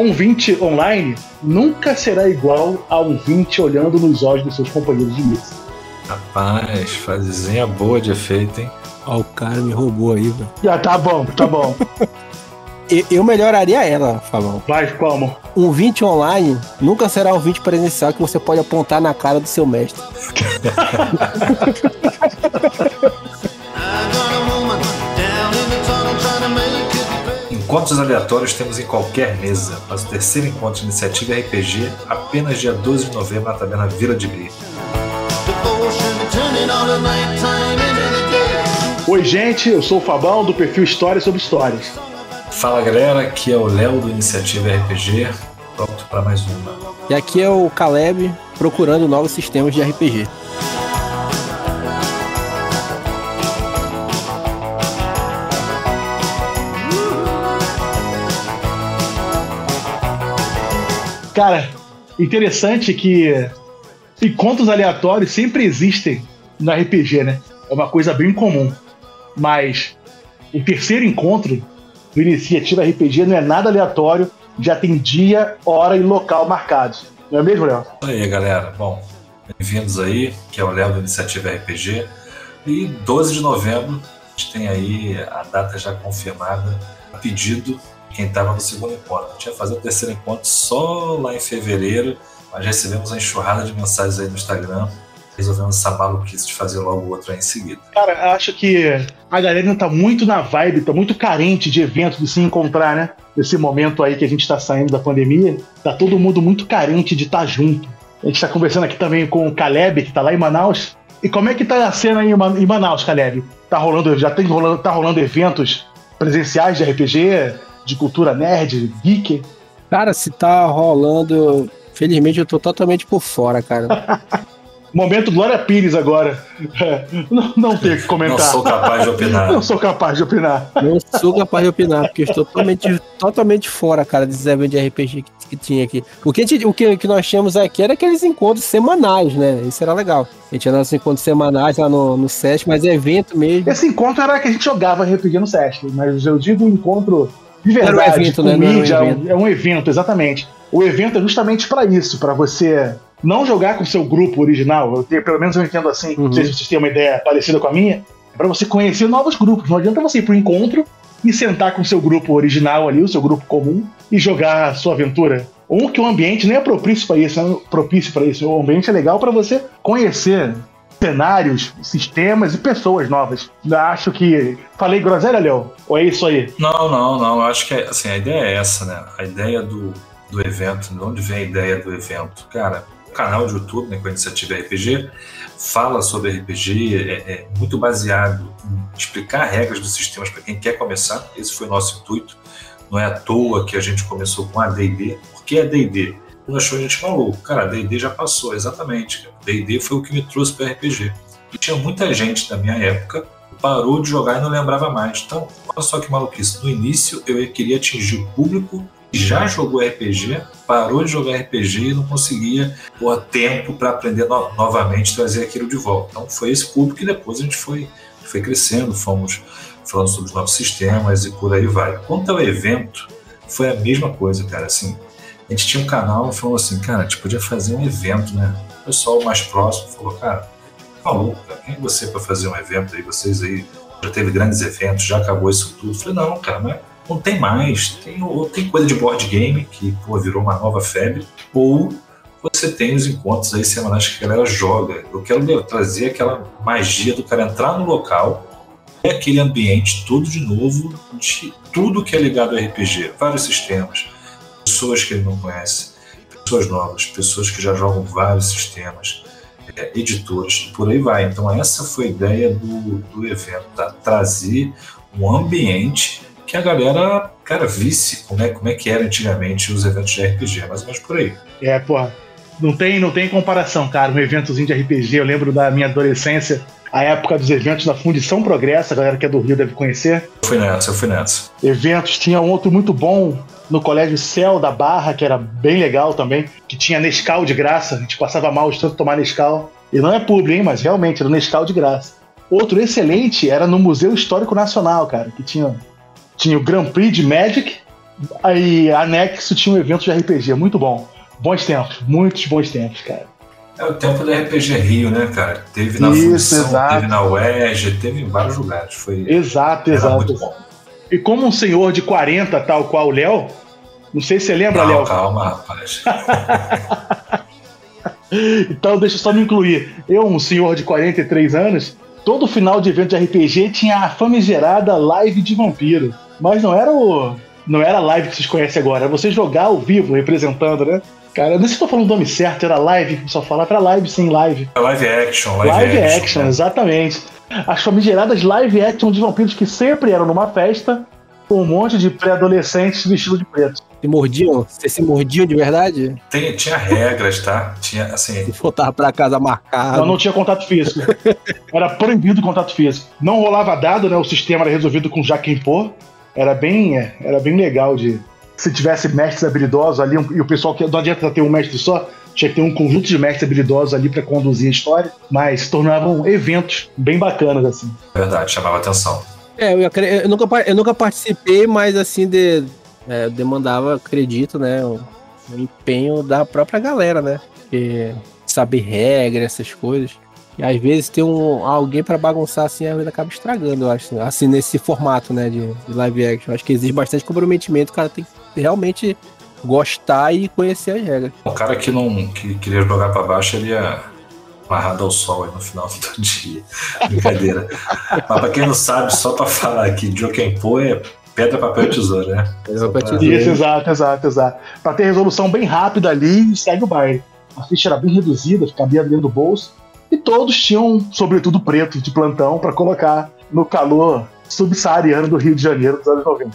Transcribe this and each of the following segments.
um 20 online nunca será igual a um 20 olhando nos olhos dos seus companheiros de mesa. Rapaz, fazezinha boa de efeito, hein? Ó, o cara me roubou aí, velho. Já tá bom, tá bom. Eu, eu melhoraria ela, Fabão. Vai, como? Um 20 online nunca será um 20 presencial que você pode apontar na cara do seu mestre. Encontros aleatórios temos em qualquer mesa, mas o terceiro encontro de iniciativa RPG apenas dia 12 de novembro na taberna Vila de Bri. Oi, gente, eu sou o Fabão do perfil Histórias sobre Histórias. Fala galera, aqui é o Léo do Iniciativa RPG, pronto para mais uma. E aqui é o Caleb procurando novos sistemas de RPG. Cara, interessante que encontros aleatórios sempre existem no RPG, né? É uma coisa bem comum. Mas o terceiro encontro do Iniciativa RPG não é nada aleatório, já tem dia, hora e local marcados. Não é mesmo, Léo? E aí galera, bom, bem-vindos aí, que é o Léo do Iniciativa RPG. E 12 de novembro, a gente tem aí a data já confirmada, a pedido quem estava no segundo encontro. A gente ia fazer o terceiro encontro só lá em fevereiro, mas recebemos uma enxurrada de mensagens aí no Instagram resolvemos essa maluquice de fazer logo outro aí em seguida. Cara, acho que a galera não tá muito na vibe, tá muito carente de eventos de se encontrar, né? Nesse momento aí que a gente tá saindo da pandemia, tá todo mundo muito carente de estar tá junto. A gente tá conversando aqui também com o Caleb, que tá lá em Manaus. E como é que tá a cena aí em Manaus, Caleb? Tá rolando, já tem rolando, tá rolando eventos presenciais de RPG, de cultura nerd, geek? Cara, se tá rolando, felizmente eu tô totalmente por fora, cara. Momento Glória Pires agora. É, não, não tenho que comentar. Não sou capaz de opinar. Não sou capaz de opinar. Não sou capaz de opinar, porque estou totalmente, totalmente fora, cara, desses eventos de RPG que, que tinha aqui. O, que, gente, o que, que nós tínhamos aqui era aqueles encontros semanais, né? Isso era legal. A gente tinha nossos encontros semanais lá no, no SESC, mas evento mesmo. Esse encontro era que a gente jogava RPG no SESC, mas eu digo encontro de verdade. Era um evento, né? Mídia, um evento. É um evento, exatamente. O evento é justamente para isso, para você não jogar com o seu grupo original, eu pelo menos eu entendo assim, uhum. não sei se vocês têm uma ideia parecida com a minha, é para você conhecer novos grupos. Não adianta você ir pro encontro e sentar com o seu grupo original ali, o seu grupo comum, e jogar a sua aventura. Um que o ambiente nem é propício para isso, é propício para isso. O ambiente é legal para você conhecer cenários, sistemas e pessoas novas. Acho que. Falei groselha, Léo? Ou é isso aí? Não, não, não. Acho que assim, a ideia é essa, né? A ideia do, do evento, de onde vem a ideia do evento? Cara, canal de YouTube, né, com a iniciativa RPG, fala sobre RPG, é, é muito baseado em explicar regras dos sistemas para quem quer começar. Esse foi o nosso intuito. Não é à toa que a gente começou com a D&D. Por que a D&D? Não achou a gente maluco. Cara, a D&D já passou, exatamente. D&D foi o que me trouxe para RPG. E tinha muita gente da minha época que parou de jogar e não lembrava mais. Então, olha só que maluquice. No início, eu queria atingir o público já jogou RPG, parou de jogar RPG e não conseguia pôr tempo para aprender no novamente trazer aquilo de volta. Então foi esse público que depois a gente foi, foi crescendo, fomos falando sobre os novos sistemas e por aí vai. Quanto ao evento, foi a mesma coisa, cara. Assim, a gente tinha um canal falou assim, cara, a gente podia fazer um evento, né? Pessoal mais próximo falou, cara, falou, cara, quem é você para fazer um evento aí? Vocês aí já teve grandes eventos, já acabou isso tudo. Falei, não, cara, mas não tem mais. Tem, ou tem coisa de board game, que pô, virou uma nova febre, ou você tem os encontros aí semanais que a galera joga. Eu quero trazer aquela magia do cara entrar no local, é aquele ambiente todo de novo, de tudo que é ligado ao RPG, vários sistemas, pessoas que ele não conhece, pessoas novas, pessoas que já jogam vários sistemas, é, editoras, por aí vai. Então essa foi a ideia do, do evento, tá? trazer um ambiente que a galera, cara, visse como é, como é que era antigamente os eventos de RPG, mais ou menos por aí. É, porra. Não tem, não tem comparação, cara. Um eventozinho de RPG, eu lembro da minha adolescência, a época dos eventos da Fundição Progresso, a galera que é do Rio deve conhecer. Eu fui nessa, eu fui nessa. Eventos, tinha um outro muito bom no Colégio Céu da Barra, que era bem legal também, que tinha Nescau de graça, a gente passava mal de tanto tomar Nescau. E não é público, hein, mas realmente era Nescau de graça. Outro excelente era no Museu Histórico Nacional, cara, que tinha tinha o Grand Prix de Magic aí anexo tinha um evento de RPG, muito bom. Bons tempos, muitos bons tempos, cara. É o tempo do RPG Rio, né, cara? Teve na Isso, Função, exato. teve na UERJ, teve em vários lugares. Foi, exato, exato. E como um senhor de 40, tal qual o Léo, não sei se você lembra, Léo. Calma, rapaz. então deixa eu só me incluir. Eu, um senhor de 43 anos, todo final de evento de RPG tinha a famigerada live de vampiro. Mas não era o. Não era a live que vocês conhecem agora, era você jogar ao vivo, representando, né? Cara, não sei se estou falando o nome certo, era live, só falar para live sem live. Live action, live, live action. action né? exatamente. As famigeradas live action de vampiros que sempre eram numa festa com um monte de pré-adolescentes vestidos de preto. Se mordiam? Vocês se mordiam de verdade? Tem, tinha regras, tá? Tinha, assim... Se voltava pra casa marcado. Não, não tinha contato físico. era proibido o contato físico. Não rolava dado, né? O sistema era resolvido com Jaquempô. Era bem, era bem legal de... Se tivesse mestres habilidosos ali, e o pessoal que não adianta ter um mestre só, tinha que ter um conjunto de mestres habilidosos ali para conduzir a história, mas se tornavam eventos bem bacanas, assim. Verdade, chamava atenção. É, eu, eu, nunca, eu nunca participei, mas assim, de, é, demandava, acredito, né, o, o, empenho da própria galera, né? Porque saber regra, essas coisas. E às vezes tem um, alguém para bagunçar assim, a vida acaba estragando, eu acho. Assim, nesse formato, né, de, de live action. Eu acho que existe bastante comprometimento, o cara tem que realmente gostar e conhecer as regras. O cara que não que queria jogar para baixo, ele ia amarrado ao sol aí no final do dia. Brincadeira. Mas pra quem não sabe, só pra falar aqui, Jokenpo é pedra, papel e tesoura, né? Pedra, papel, tesoura. Isso, exato, exato, exato. Pra ter resolução bem rápida ali, segue o baile. A ficha era bem reduzida, cabia dentro do bolso. E todos tinham, sobretudo, preto de plantão para colocar no calor subsaariano do Rio de Janeiro dos anos 90.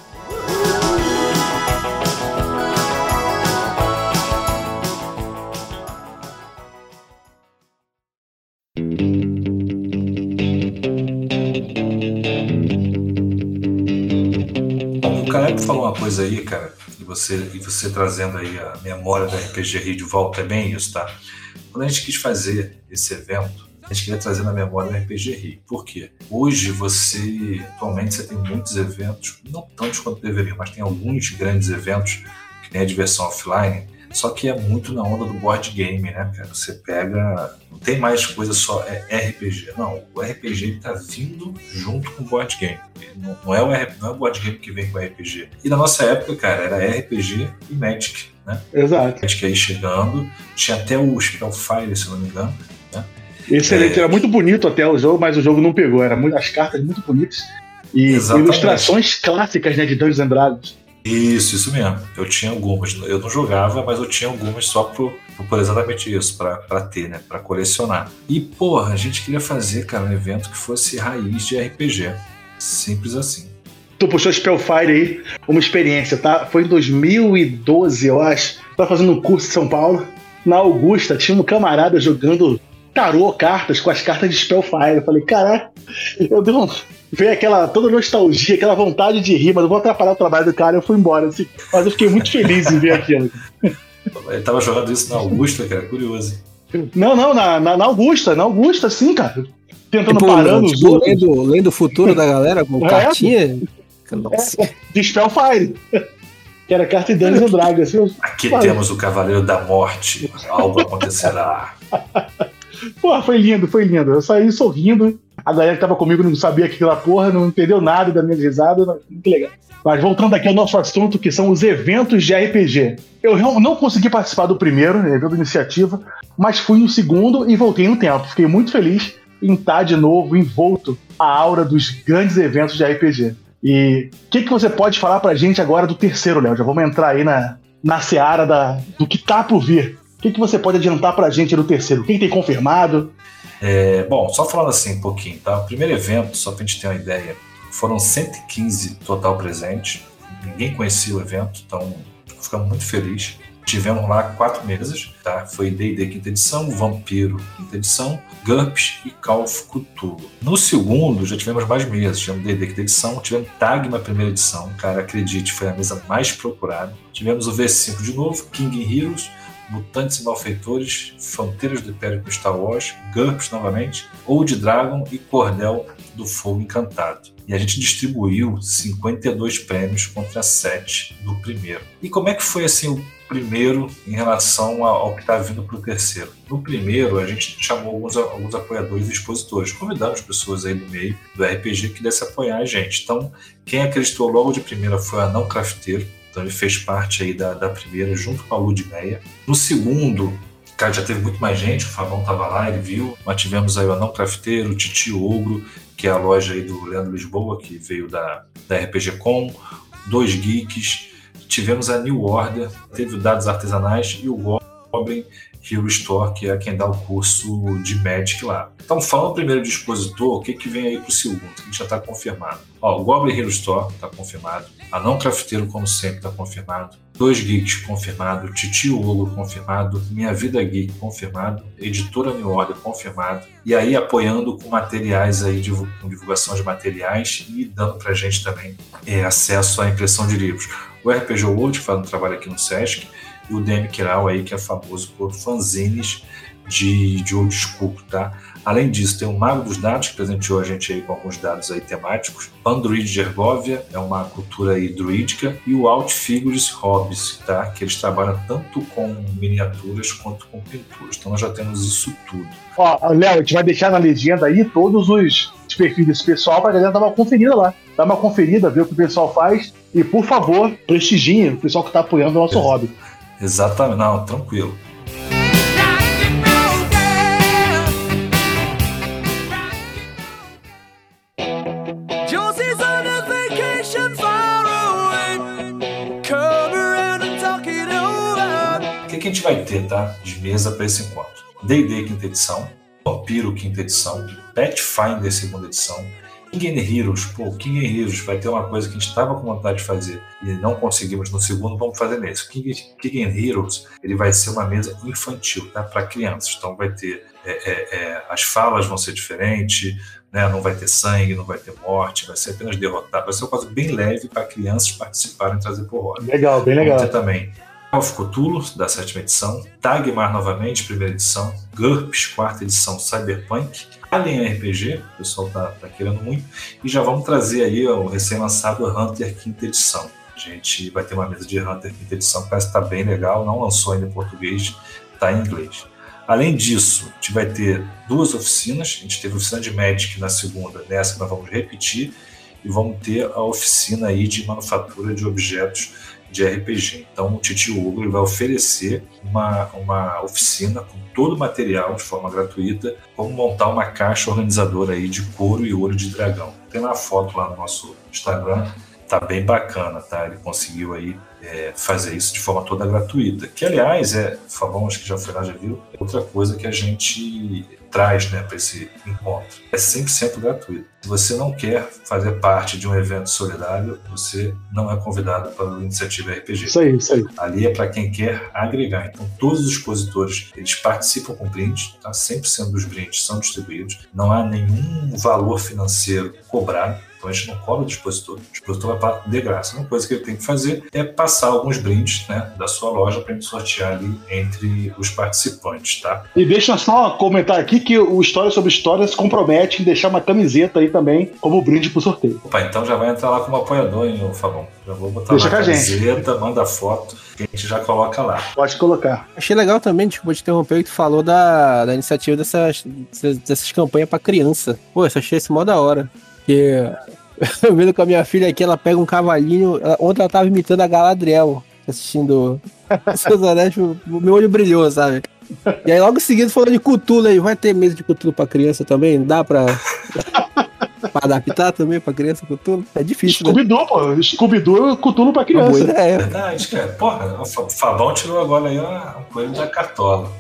Falou uma coisa aí, cara, e você, e você trazendo aí a memória da RPG Rio de volta, é bem isso, tá? Quando a gente quis fazer esse evento, a gente queria trazer na memória do RPG Rio. Por quê? Hoje você, atualmente, você tem muitos eventos, não tantos quanto deveria, mas tem alguns grandes eventos, que nem a diversão offline, só que é muito na onda do board game, né, cara? Você pega. Não tem mais coisa só é RPG. Não, o RPG está vindo junto com o board game. Não, não, é o, não é o board game que vem com o RPG. E na nossa época, cara, era RPG e Magic, né? Exato. Magic aí chegando. Tinha até o Spellfire, se não me engano. Né? Excelente, é... era muito bonito até o jogo, mas o jogo não pegou. Era muito, as cartas muito bonitas. E Exatamente. ilustrações clássicas né, de Dungeons and Dragons. Isso, isso mesmo. Eu tinha algumas. Eu não jogava, mas eu tinha algumas só por, por exatamente isso, para ter, né? Para colecionar. E, porra, a gente queria fazer, cara, um evento que fosse raiz de RPG. Simples assim. Tu puxou Spellfire aí, uma experiência, tá? Foi em 2012, eu acho. Tava fazendo um curso em São Paulo. Na Augusta, tinha um camarada jogando tarô cartas com as cartas de Spellfire. Eu falei, caraca, eu dei um veio aquela toda nostalgia, aquela vontade de rir, mas não vou atrapalhar o trabalho do cara, eu fui embora. Assim, mas eu fiquei muito feliz em ver aquilo. Ele tava jogando isso na Augusta, cara, curioso. Não, não, na, na, na Augusta, na Augusta, sim, cara. Tentando tipo, parar os tipo, lendo, lendo o futuro da galera com é, cartinha. Nossa. É, de Spellfire. Que era carta de Dungeons Dragons. Assim, Aqui temos o Cavaleiro da Morte. Algo acontecerá. Porra, foi lindo, foi lindo. Eu saí sorrindo. A galera que tava comigo não sabia que aquela porra, não entendeu nada da minha risada. Muito legal. Mas voltando aqui ao nosso assunto, que são os eventos de RPG. Eu não consegui participar do primeiro, né, evento iniciativa, mas fui no segundo e voltei no tempo. Fiquei muito feliz em estar de novo envolto a aura dos grandes eventos de RPG. E o que, que você pode falar pra gente agora do terceiro, Léo? Já vamos entrar aí na, na seara da, do que tá por vir. Que, que você pode adiantar pra gente do terceiro? Quem tem confirmado? É, bom, só falando assim um pouquinho, tá? O primeiro evento, só pra gente ter uma ideia, foram 115 total presentes. Ninguém conhecia o evento, então ficamos muito felizes. Tivemos lá quatro mesas, tá? Foi D&D quinta edição, Vampiro quinta edição, GURPS e Call of Cthulhu. No segundo, já tivemos mais mesas. Tivemos D&D quinta edição, tivemos Tagma primeira edição. Cara, acredite, foi a mesa mais procurada. Tivemos o V5 de novo, King Heroes, Mutantes e Malfeitores, Fronteiras do Império com Star Wars, GURPS novamente, Old Dragon e Cordel do Fogo Encantado. E a gente distribuiu 52 prêmios contra 7 do primeiro. E como é que foi assim o primeiro em relação ao que está vindo para o terceiro? No primeiro, a gente chamou alguns, alguns apoiadores e expositores, convidamos pessoas aí do meio do RPG que desse apoiar a gente. Então, quem acreditou logo de primeira foi a Não Crafteiro, então ele fez parte aí da, da primeira, junto com a Ludmeia. No segundo, Cara, já teve muito mais gente, o Fabão tava lá, ele viu. Mas tivemos aí o Anão Crafteiro, o Titi Ogro, que é a loja aí do Leandro Lisboa, que veio da, da RPG Com, dois geeks. Tivemos a New Order, teve o Dados Artesanais e o Goblin Hero Store, que é quem dá o curso de Magic lá. Então, falando primeiro de expositor, o que, que vem aí para o segundo, que já está confirmado. Ó, o Goblin Hero Store está confirmado, a Não Crafteiro, como sempre, está confirmado, Dois Geeks confirmado, Titio Ogro confirmado, Minha Vida Geek confirmado, Editora New Order confirmado, e aí apoiando com materiais aí, com divulgação de materiais e dando para a gente também é, acesso à impressão de livros. O RPG World, que faz um trabalho aqui no Sesc, e o DM Kiral aí, que é famoso por fanzines de, de old school, tá? Além disso, tem o Mago dos Dados, que presenteou a gente aí com alguns dados aí temáticos. Android de Ergovia, é uma cultura aí druídica. E o Outfigures Hobbies, tá? Que eles trabalham tanto com miniaturas quanto com pinturas. Então nós já temos isso tudo. Ó, Léo, a gente vai deixar na legenda aí todos os perfis desse pessoal pra galera dar uma conferida lá. Dá uma conferida, ver o que o pessoal faz. E, por favor, prestigiem o pessoal que está apoiando o nosso hobby. Exatamente, não, tranquilo. O que, que a gente vai ter, tá? De mesa para esse encontro. D&D quinta edição, Vampiro quinta edição, Pathfinder segunda edição, King Heroes, pô, King Heroes vai ter uma coisa que a gente estava com vontade de fazer e não conseguimos no segundo, vamos fazer nesse. King, King Heroes, ele vai ser uma mesa infantil, tá? Para crianças. Então vai ter é, é, é, as falas vão ser diferentes, né? Não vai ter sangue, não vai ter morte, vai ser apenas derrotar. Vai ser uma coisa bem leve para crianças participarem e trazer por roda. Legal, bem legal. Vamos ter também of Cthulhu, da sétima edição, Tagmar novamente, primeira edição, GURPS, quarta edição, Cyberpunk, Alien RPG, o pessoal tá, tá querendo muito, e já vamos trazer aí o recém-lançado Hunter quinta edição. A gente vai ter uma mesa de Hunter quinta edição, parece que tá bem legal, não lançou ainda em português, tá em inglês. Além disso, a gente vai ter duas oficinas, a gente teve a oficina de Magic na segunda, nessa nós vamos repetir, e vamos ter a oficina aí de manufatura de objetos de RPG. Então, o Titio Hugo vai oferecer uma, uma oficina com todo o material de forma gratuita, como montar uma caixa organizadora aí de couro e ouro de dragão. Tem uma foto lá no nosso Instagram, tá bem bacana, tá? Ele conseguiu aí é, fazer isso de forma toda gratuita. Que, aliás, é, Fabão, acho que já foi lá, já viu, é outra coisa que a gente traz né, para esse encontro. É 100% gratuito. Se você não quer fazer parte de um evento solidário, você não é convidado para a iniciativa RPG. Isso aí, isso aí. Ali é para quem quer agregar. Então, todos os expositores, eles participam com brindes, tá? 100% dos brindes são distribuídos. Não há nenhum valor financeiro cobrado então a gente não cobra o dispositor, o dispositor vai para de graça. Uma coisa que ele tem que fazer é passar alguns brindes né, da sua loja para a gente sortear ali entre os participantes, tá? E deixa só comentar aqui que o História sobre História se compromete em deixar uma camiseta aí também como brinde pro sorteio. Opa, então já vai entrar lá como apoiador, hein, Fabão? Já vou botar deixa uma camiseta, gente. manda foto que a gente já coloca lá. Pode colocar. Achei legal também, tipo, te interromper, que tu falou da, da iniciativa dessas, dessas campanhas para criança. Pô, eu achei esse mó da hora. Porque eu vendo com a minha filha aqui, ela pega um cavalinho. Ela, ontem ela tava imitando a Galadriel, assistindo Seus Anéis, o meu olho brilhou, sabe? E aí logo em seguida falou de Cthulhu aí, vai ter mesa de Cthulhu pra criança também? Dá pra. pra adaptar também pra criança Cthulhu? É difícil. Né? Scooby-Doo, né? pô. Scooby-Doo é Cthulhu pra criança. É verdade, cara. Porra, o Fabão tirou agora aí um coelho da cartola.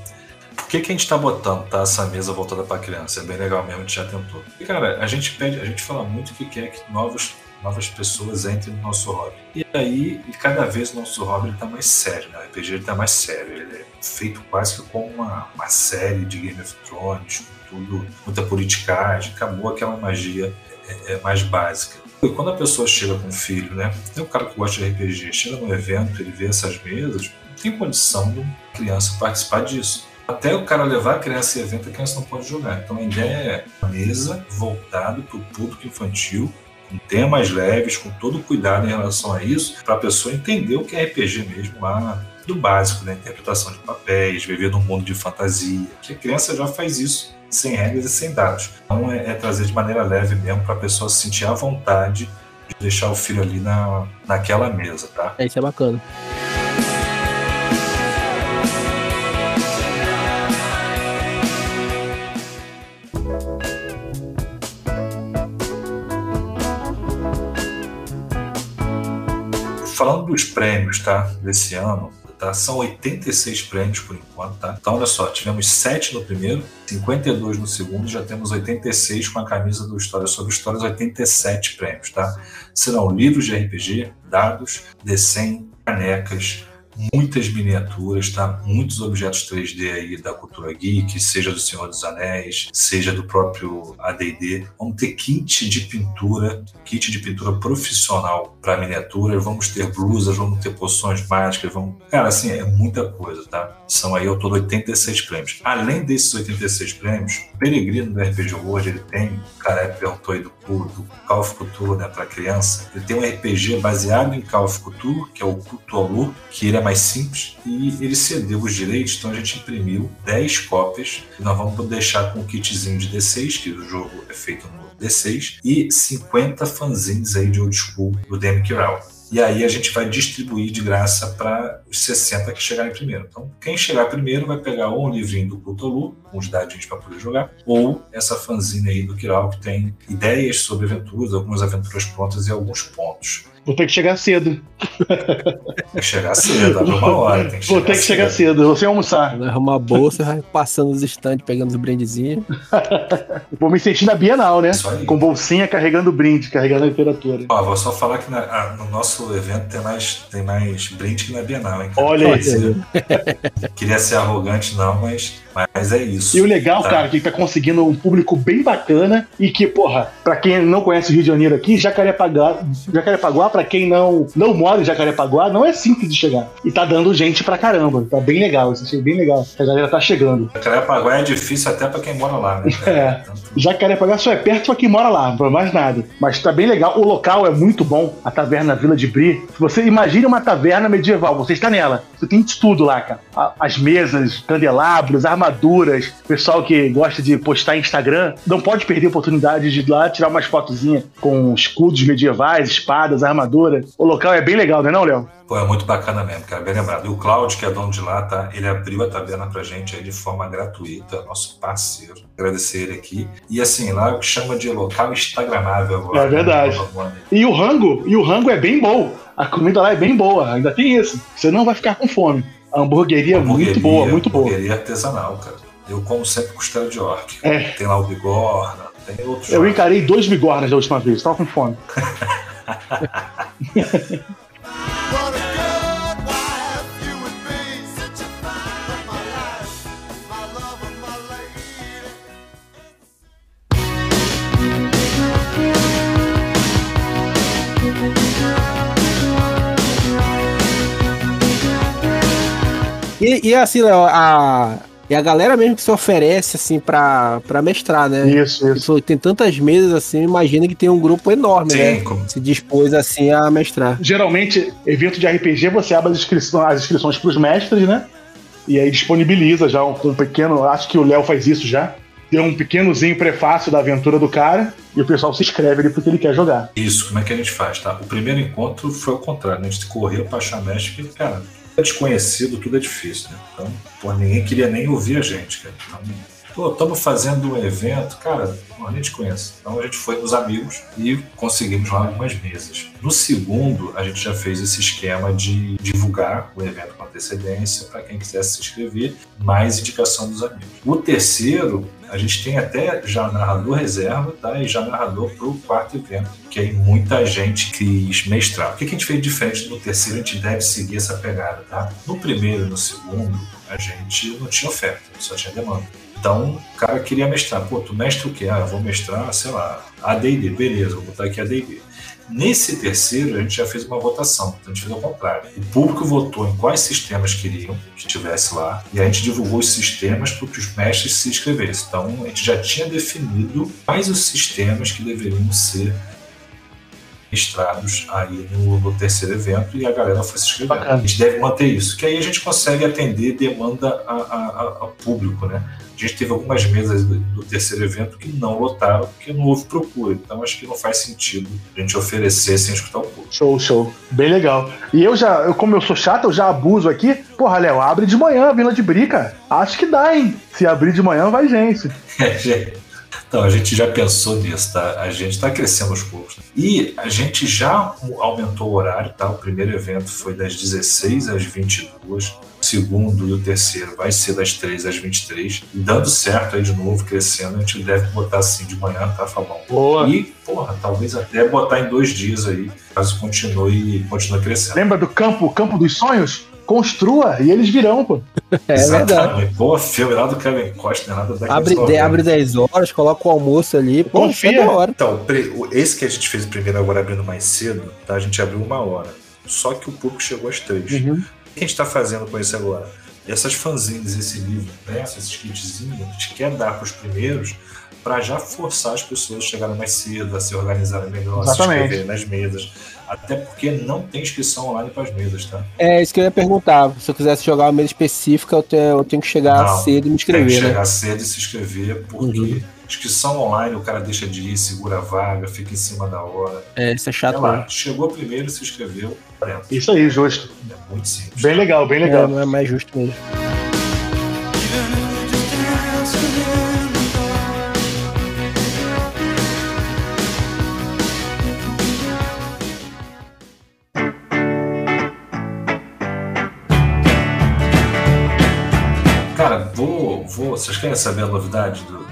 Que, que a gente está botando tá, essa mesa voltada para criança? É bem legal mesmo, a gente já tentou. E, cara, a gente pede, a gente fala muito que quer que novos, novas pessoas entrem no nosso hobby. E aí, e cada vez o nosso hobby está mais sério, né? O RPG está mais sério. Ele é feito quase que como uma, uma série de Game of Thrones, tudo, muita politicagem. Acabou aquela magia é, é mais básica. E quando a pessoa chega com um filho, né? Tem um cara que gosta de RPG, chega num evento, ele vê essas mesas, não tem condição de uma criança participar disso Até o cara levar a criança em evento, a criança não pode jogar. Então a ideia é a mesa voltada para o público infantil, com temas leves, com todo cuidado em relação a isso, para a pessoa entender o que é RPG mesmo lá do básico, né? Interpretação de papéis, viver num mundo de fantasia, que a criança já faz isso sem regras e sem dados. Então é, é trazer de maneira leve mesmo para a pessoa se sentir à vontade de deixar o filho ali na, naquela mesa, tá? É, isso é bacana. Falando dos prêmios, tá? Desse ano, tá? São 86 prêmios por enquanto, tá? Então, olha só, tivemos 7 no primeiro, 52 no segundo, já temos 86 com a camisa do História sobre Histórias, 87 prêmios, tá? Serão livros de RPG, dados, desenho, canecas, muitas miniaturas, tá? Muitos objetos 3D aí da cultura geek, seja do Senhor dos Anéis, seja do próprio AD&D. Vamos ter kit de pintura, kit de pintura profissional para miniaturas, vamos ter blusas, vamos ter poções mágicas, vamos... Cara, assim, é muita coisa, tá? São aí ao todo 86 prêmios. Além desses 86 prêmios, Peregrino do RPG World, ele tem, cara perguntou aí do, do Call of Cthulhu, né, para criança, ele tem um RPG baseado em Call of Cthulhu, que é o Cthulhu, que ele é mais simples e ele cedeu os direitos, então a gente imprimiu 10 cópias nós vamos deixar com o kitzinho de D6, que o jogo é feito no D6, e 50 fanzines aí de old school do DM Kiral. E aí a gente vai distribuir de graça para os 60 que chegarem primeiro. Então, quem chegar primeiro vai pegar um livrinho do Cthulhu, com os dadinhos para poder jogar, ou essa fanzine aí do Kiral, que tem ideias sobre aventuras, algumas aventuras prontas e alguns pontos. Vou ter que chegar cedo. Tem que chegar cedo, abre uma hora. Tem que Vou ter que chegar cedo, vou sem almoçar. Vai arrumar a bolsa, vai passando os estantes, pegando os brindezinhos. vou me sentir na Bienal, né? Com bolsinha carregando brinde, carregando a literatura. Ó, vou só falar que na, no nosso evento tem mais, tem mais brinde que na Bienal, hein? Olha aí. Queria ser arrogante, não, mas mas é isso. E o legal, tá? cara, que tá conseguindo um público bem bacana e que, porra, pra quem não conhece o Rio de Janeiro aqui, Jacarepaguá, Jacarepaguá pra quem não, não mora em Jacarepaguá, não é simples de chegar. E tá dando gente pra caramba. Tá bem legal, isso achei bem legal. A galera tá chegando. Jacarepaguá é difícil até pra quem mora lá, né? É. Jacarepaguá só é perto pra quem mora lá, pra mais nada. Mas tá bem legal. O local é muito bom, a taverna Vila de Bri. Você imagina uma taverna medieval, você está nela. Você tem de tudo lá, cara. As mesas, candelabros, armaduras. Pessoal que gosta de postar em Instagram não pode perder a oportunidade de ir lá tirar umas fotozinhas com escudos medievais, espadas, armadura. O local é bem legal, não é não, Léo? Pô, é muito bacana mesmo, cara, bem lembrado. E o Cláudio, que é dono de lá, tá? Ele abriu a taverna pra gente aí de forma gratuita, nosso parceiro. Agradecer ele aqui. E assim, lá chama de local instagramável agora. É verdade. Né? E o rango, e o rango é bem bom. A comida lá é bem boa, ainda tem isso. Você não vai ficar com fome. A hamburgueria, hamburgueria muito boa, muito boa. Hamburgueria artesanal, cara. Eu como sempre costela de orc. É. Tem lá o bigorna, tem outros. Eu encarei dois bigornas da última vez, tava com fome. E, e assim, Léo, a, e a galera mesmo que se oferece, assim, pra, pra mestrar, né? Isso, isso. Tem tantas mesas, assim, imagina que tem um grupo enorme, Sim, né? Como... Se dispôs, assim, a mestrar. Geralmente, evento de RPG, você abre as inscrições, as inscrições pros mestres, né? E aí disponibiliza já um, um pequeno. Acho que o Léo faz isso já. Tem um pequenozinho prefácio da aventura do cara e o pessoal se inscreve ali porque ele quer jogar. Isso, como é que a gente faz, tá? O primeiro encontro foi o contrário, né? A gente correu pra achar mestre, porque, cara, é desconhecido, tudo é difícil, né? Então, pô, ninguém queria nem ouvir a gente, cara. Então, estamos fazendo um evento, cara, a gente conhece. Então a gente foi nos amigos e conseguimos lá algumas mesas. No segundo, a gente já fez esse esquema de divulgar o evento com antecedência para quem quisesse se inscrever, mais indicação dos amigos. O terceiro, a gente tem até já narrador reserva tá? e já narrador para o quarto evento, que aí muita gente quis mestrar. O que a gente fez diferente no terceiro? A gente deve seguir essa pegada. Tá? No primeiro e no segundo, a gente não tinha oferta, só tinha demanda. Então, o cara queria mestrar. Pô, tu mestre o quê? Ah, eu vou mestrar, sei lá, AD&D, beleza, vou botar aqui AD&D. Nesse terceiro, a gente já fez uma votação, então a gente fez ao contrário. O público votou em quais sistemas queriam que estivesse lá, e a gente divulgou os sistemas para que os mestres se inscrevessem. Então, a gente já tinha definido quais os sistemas que deveriam ser registrados aí no, no, terceiro evento e a galera foi se inscrevendo. A gente deve manter isso, que aí a gente consegue atender demanda a, a, a público, né? A gente teve algumas mesas do, do, terceiro evento que não lotaram porque não houve procura. Então acho que não faz sentido a gente oferecer sem escutar o público. Show, show. Bem legal. E eu já, eu, como eu sou chato, eu já abuso aqui. Porra, Léo, abre de manhã a Vila de Brica. Acho que dá, hein? Se abrir de manhã, vai gente. É, gente. Então, a gente já pensou nisso, tá? A gente está crescendo aos poucos. E a gente já aumentou o horário, tá? O primeiro evento foi das 16 às 22, o segundo e o terceiro vai ser das 3 às 23. E dando certo aí de novo, crescendo, a gente deve botar assim de manhã, tá, Fabão? Boa! E, porra, talvez até botar em dois dias aí, caso continue, continue crescendo. Lembra do campo, campo dos sonhos? Construa e eles virão, pô. É Exatamente. verdade. Pô, filme lá do Kevin Costner, nada daqui abre, de, abre 10 horas, coloca o almoço ali, pô, Confia. É hora. Então, esse que a gente fez primeiro agora abrindo mais cedo, tá? A gente abriu uma hora. Só que o público chegou às três. Uhum. O que a gente tá fazendo com esse agora? Essas fanzines, esse livro, né? esses kitzinhos, a gente quer dar para os primeiros para já forçar as pessoas a chegarem mais cedo, a se organizarem melhor, Exatamente. a se inscreverem nas mesas até porque não tem inscrição online para as mesas, tá? É isso que eu ia perguntar. Se eu quisesse jogar uma mesa específica, eu tenho, eu tenho que chegar não, cedo e me inscrever. Tem que né? chegar cedo e se inscrever, porque uhum. inscrição online o cara deixa de ir, segura a vaga, fica em cima da hora. É, isso é chato. É lá, né? chegou primeiro, se inscreveu, dentro. Isso aí, justo. É muito simples. Bem legal, bem legal. É, não é mais justo mesmo. Vou. Vocês querem saber a novidade do,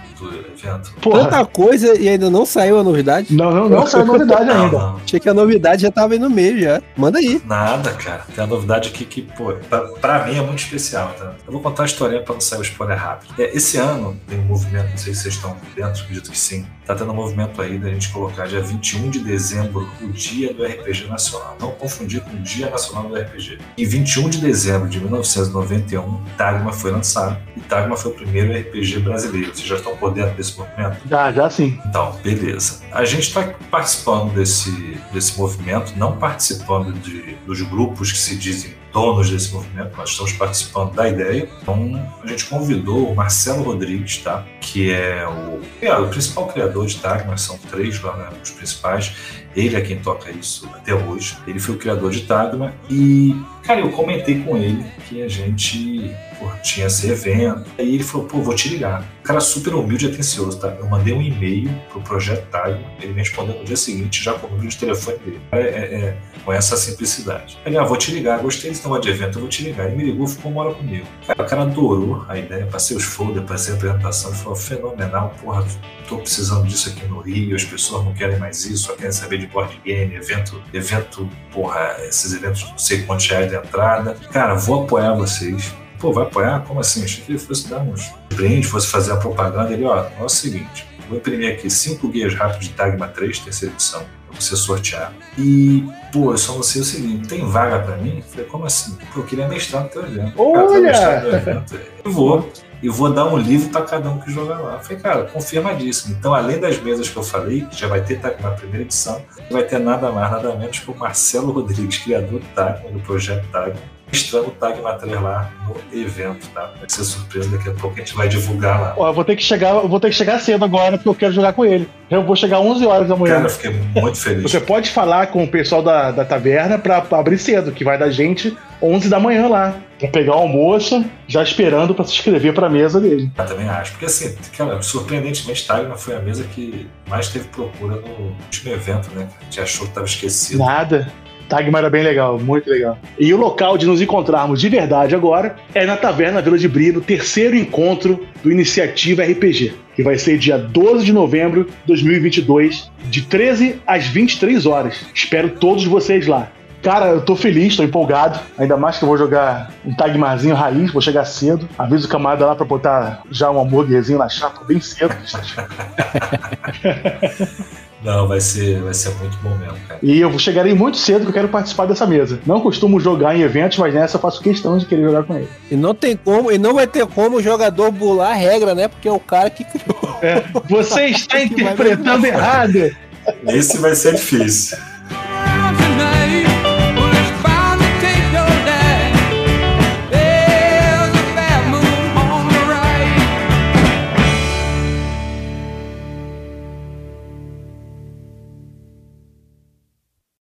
Porra. Tanta coisa e ainda não saiu a novidade? Não, não, não saiu a novidade não, ainda. Não. Achei que a novidade já tava aí no meio já. Manda aí. Nada, cara. Tem a novidade aqui que, pô, pra, pra mim é muito especial, tá? Eu vou contar a história pra não sair o spoiler rápido. É, esse ano tem um movimento, não sei se vocês estão dentro, acredito que sim. Tá tendo um movimento aí da gente colocar dia 21 de dezembro o dia do RPG Nacional. Não confundir com o Dia Nacional do RPG. Em 21 de dezembro de 1991, Tagma foi lançado. E Tagma foi o primeiro RPG brasileiro. Vocês já estão por dentro desse movimento? Já, já sim. Então, beleza. A gente está participando desse, desse movimento, não participando de, dos grupos que se dizem donos desse movimento, nós estamos participando da ideia. Então, a gente convidou o Marcelo Rodrigues, tá? que é o, é, o principal criador de Tagma, são três lá, né, os principais. Ele é quem toca isso até hoje. Ele foi o criador de Tagma e, cara, eu comentei com ele que a gente pô, tinha esse evento. Aí ele falou, pô, vou te ligar. O cara super humilde e atencioso, tá? Eu mandei um e-mail pro Projeto Tagma, ele me respondeu no dia seguinte, já com o número de telefone dele. É, é, é, com essa simplicidade. Ele, ah, vou te ligar, gostei desse negócio de evento, eu vou te ligar. Ele me ligou, ficou uma hora comigo. Cara, o cara adorou a ideia, passei os folders, passei a apresentação, ele falou, fenomenal, porra, tô precisando disso aqui no Rio, as pessoas não querem mais isso, só querem saber de board game, evento, evento, porra, esses eventos não sei quantos reais de entrada. Cara, vou apoiar vocês. Pô, vai apoiar? Como assim? Achei que ele fosse dar uns brinde, fosse fazer a propaganda. Ele, ó, é o seguinte, vou imprimir aqui cinco guias rápidos de Tagma 3, terceira edição, pra você sortear. E, pô, eu só vou ser o seguinte, tem vaga pra mim? Eu falei, como assim? Pô, eu queria mestrar no teu evento. Olha! Cara, no evento. Eu vou e vou dar um livro para cada um que jogar lá. Eu falei, cara, confirmadíssimo. Então, além das mesas que eu falei, que já vai ter na primeira edição, vai ter nada mais, nada menos que o Marcelo Rodrigues, criador do Tagma, do projeto Tagma, registrando o Tagma 3 lá no evento, tá? Vai ser surpresa, daqui a pouco a gente vai divulgar lá. Ó, eu vou ter que chegar, vou ter que chegar cedo agora, porque eu quero jogar com ele. Eu vou chegar 11 horas da manhã. Cara, eu fiquei muito feliz. Você pode falar com o pessoal da, da taverna para abrir cedo, que vai da gente 11 da manhã lá. Pra pegar o almoço, já esperando para se inscrever pra mesa dele. Eu também acho. Porque assim, cara, surpreendentemente, Tagna foi a mesa que mais teve procura no último evento, né? A gente achou que tava esquecido. Nada. Tagma era bem legal, muito legal. E o local de nos encontrarmos de verdade agora é na Taverna Vila de Brie, no terceiro encontro do Iniciativa RPG, que vai ser dia 12 de novembro de 2022, de 13 às 23 horas. Espero todos vocês lá. Cara, eu tô feliz, tô empolgado. Ainda mais que eu vou jogar um Tagmarzinho raiz, vou chegar cedo. Aviso o camarada lá pra botar já um hambúrguerzinho na chapa bem cedo. Não, vai ser, vai ser muito bom mesmo, cara. E eu chegarei muito cedo que eu quero participar dessa mesa. Não costumo jogar em eventos, mas nessa eu faço questão de querer jogar com ele. E não tem como, e não vai ter como o jogador bular a regra, né? Porque é o cara que criou. É, você está interpretando errado. Esse vai ser difícil.